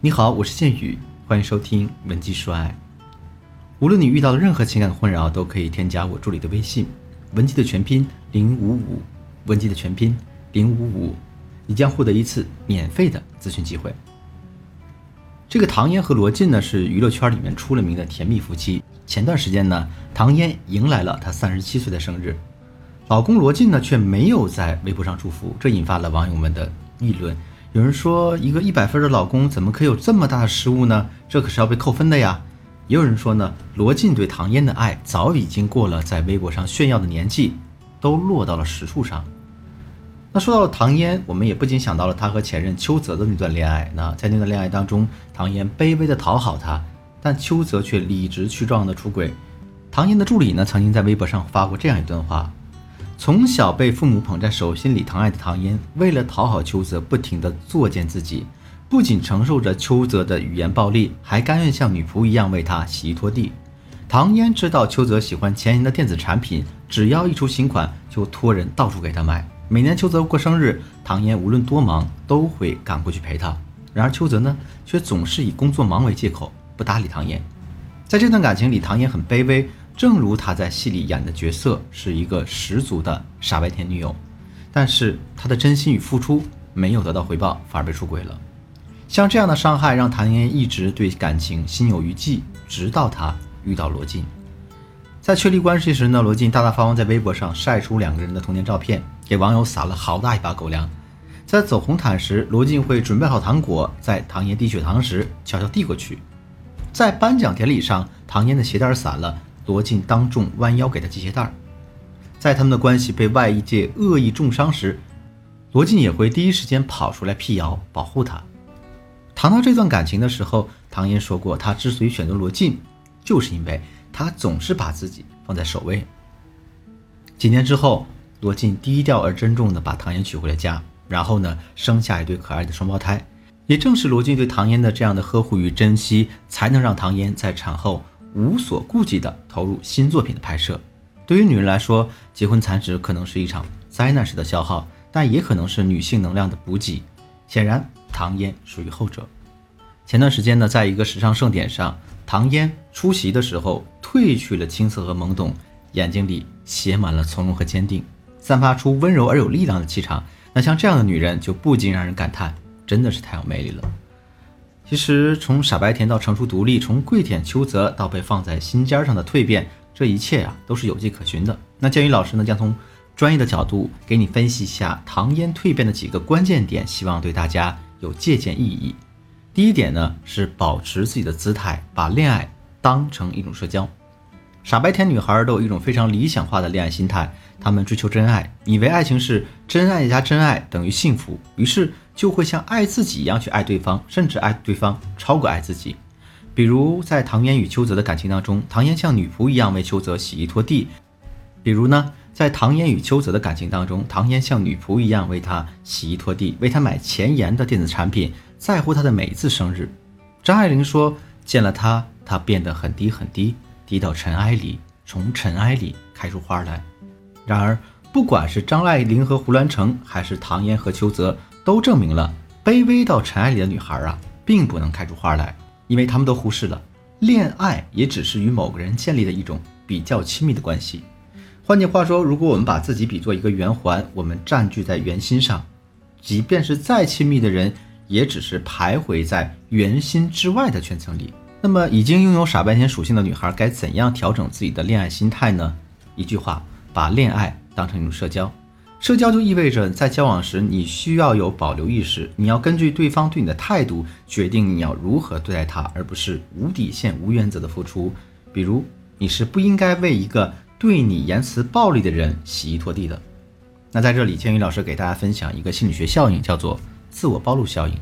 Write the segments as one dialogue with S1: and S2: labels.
S1: 你好，我是剑宇，欢迎收听《文姬说爱》。无论你遇到了任何情感困扰，都可以添加我助理的微信“文姬”的全拼零五五，文姬的全拼零五五，你将获得一次免费的咨询机会。这个唐嫣和罗晋呢，是娱乐圈里面出了名的甜蜜夫妻。前段时间呢，唐嫣迎来了她三十七岁的生日，老公罗晋呢却没有在微博上祝福，这引发了网友们的议论。有人说，一个一百分的老公怎么可以有这么大的失误呢？这可是要被扣分的呀。也有人说呢，罗晋对唐嫣的爱早已经过了在微博上炫耀的年纪，都落到了实处上。那说到了唐嫣，我们也不禁想到了她和前任邱泽的那段恋爱。那在那段恋爱当中，唐嫣卑微的讨好他，但邱泽却理直气壮的出轨。唐嫣的助理呢，曾经在微博上发过这样一段话。从小被父母捧在手心里疼爱的唐嫣，为了讨好邱泽，不停地作践自己，不仅承受着邱泽的语言暴力，还甘愿像女仆一样为他洗衣拖地。唐嫣知道邱泽喜欢前沿的电子产品，只要一出新款，就托人到处给他买。每年邱泽过生日，唐嫣无论多忙，都会赶过去陪他。然而邱泽呢，却总是以工作忙为借口，不搭理唐嫣。在这段感情里，唐嫣很卑微。正如他在戏里演的角色是一个十足的傻白甜女友，但是他的真心与付出没有得到回报，反而被出轨了。像这样的伤害让唐嫣一直对感情心有余悸，直到她遇到罗晋。在确立关系时呢，罗晋大大方方在微博上晒出两个人的童年照片，给网友撒了好大一把狗粮。在走红毯时，罗晋会准备好糖果，在唐嫣递血糖时悄悄递过去。在颁奖典礼上，唐嫣的鞋带散了。罗晋当众弯腰给他系鞋带儿，在他们的关系被外界恶意重伤时，罗晋也会第一时间跑出来辟谣保护他。谈到这段感情的时候，唐嫣说过，她之所以选择罗晋，就是因为他总是把自己放在首位。几年之后，罗晋低调而珍重地把唐嫣娶回了家，然后呢，生下一对可爱的双胞胎。也正是罗晋对唐嫣的这样的呵护与珍惜，才能让唐嫣在产后。无所顾忌地投入新作品的拍摄，对于女人来说，结婚残值可能是一场灾难式的消耗，但也可能是女性能量的补给。显然，唐嫣属于后者。前段时间呢，在一个时尚盛典上，唐嫣出席的时候褪去了青涩和懵懂，眼睛里写满了从容和坚定，散发出温柔而有力量的气场。那像这样的女人，就不禁让人感叹，真的是太有魅力了。其实，从傻白甜到成熟独立，从跪舔邱泽到被放在心尖上的蜕变，这一切呀都是有迹可循的。那建宇老师呢，将从专业的角度给你分析一下唐嫣蜕变的几个关键点，希望对大家有借鉴意义。第一点呢，是保持自己的姿态，把恋爱当成一种社交。傻白甜女孩都有一种非常理想化的恋爱心态。她们追求真爱，以为爱情是真爱加真爱等于幸福，于是就会像爱自己一样去爱对方，甚至爱对方超过爱自己。比如在唐嫣与邱泽的感情当中，唐嫣像女仆一样为邱泽洗衣拖地；比如呢，在唐嫣与邱泽的感情当中，唐嫣像女仆一样为他洗衣拖地，为他买前沿的电子产品，在乎他的每一次生日。张爱玲说：“见了他，他变得很低很低，低到尘埃里，从尘埃里开出花来。”然而，不管是张爱玲和胡兰成，还是唐嫣和邱泽，都证明了卑微到尘埃里的女孩啊，并不能开出花来，因为他们都忽视了，恋爱也只是与某个人建立的一种比较亲密的关系。换句话说，如果我们把自己比作一个圆环，我们占据在圆心上，即便是再亲密的人，也只是徘徊在圆心之外的圈层里。那么，已经拥有傻白甜属性的女孩，该怎样调整自己的恋爱心态呢？一句话。把恋爱当成一种社交，社交就意味着在交往时你需要有保留意识，你要根据对方对你的态度决定你要如何对待他，而不是无底线、无原则的付出。比如，你是不应该为一个对你言辞暴力的人洗衣拖地的。那在这里，千羽老师给大家分享一个心理学效应，叫做自我暴露效应。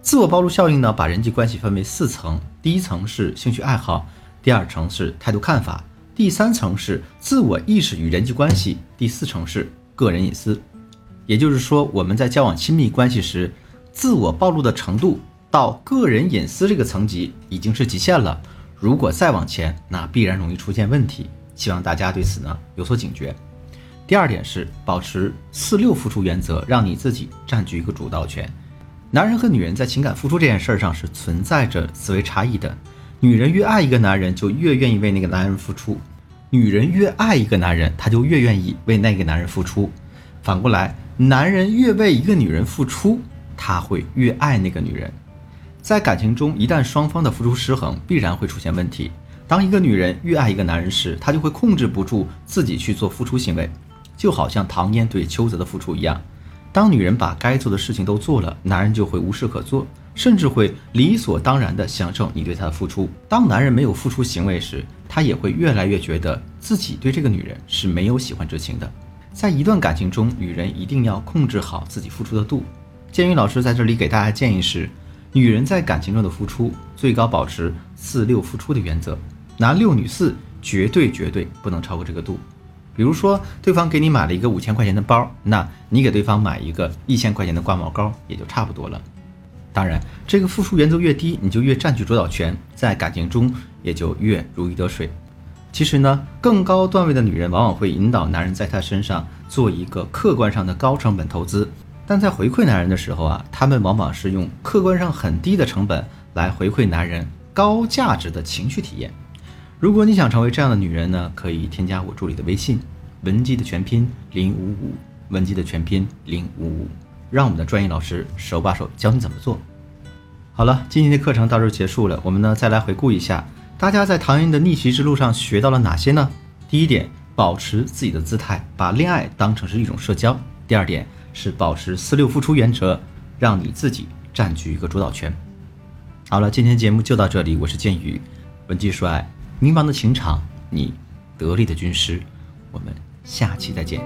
S1: 自我暴露效应呢，把人际关系分为四层，第一层是兴趣爱好，第二层是态度看法。第三层是自我意识与人际关系，第四层是个人隐私。也就是说，我们在交往亲密关系时，自我暴露的程度到个人隐私这个层级已经是极限了。如果再往前，那必然容易出现问题。希望大家对此呢有所警觉。第二点是保持四六付出原则，让你自己占据一个主导权。男人和女人在情感付出这件事上是存在着思维差异的。女人越爱一个男人，就越愿意为那个男人付出；女人越爱一个男人，她就越愿意为那个男人付出。反过来，男人越为一个女人付出，他会越爱那个女人。在感情中，一旦双方的付出失衡，必然会出现问题。当一个女人越爱一个男人时，她就会控制不住自己去做付出行为，就好像唐嫣对邱泽的付出一样。当女人把该做的事情都做了，男人就会无事可做，甚至会理所当然地享受你对他的付出。当男人没有付出行为时，他也会越来越觉得自己对这个女人是没有喜欢之情的。在一段感情中，女人一定要控制好自己付出的度。建宇老师在这里给大家建议是：女人在感情中的付出，最高保持四六付出的原则。拿六女四，绝对绝对不能超过这个度。比如说，对方给你买了一个五千块钱的包，那你给对方买一个一千块钱的刮毛膏，也就差不多了。当然，这个付出原则越低，你就越占据主导权，在感情中也就越如鱼得水。其实呢，更高段位的女人往往会引导男人在她身上做一个客观上的高成本投资，但在回馈男人的时候啊，他们往往是用客观上很低的成本来回馈男人高价值的情绪体验。如果你想成为这样的女人呢，可以添加我助理的微信，文姬的全拼零五五，文姬的全拼零五五，让我们的专业老师手把手教你怎么做。好了，今天的课程到这结束了，我们呢再来回顾一下，大家在唐嫣的逆袭之路上学到了哪些呢？第一点，保持自己的姿态，把恋爱当成是一种社交；第二点是保持四六付出原则，让你自己占据一个主导权。好了，今天节目就到这里，我是剑宇，文姬说爱。迷茫的情场，你得力的军师，我们下期再见。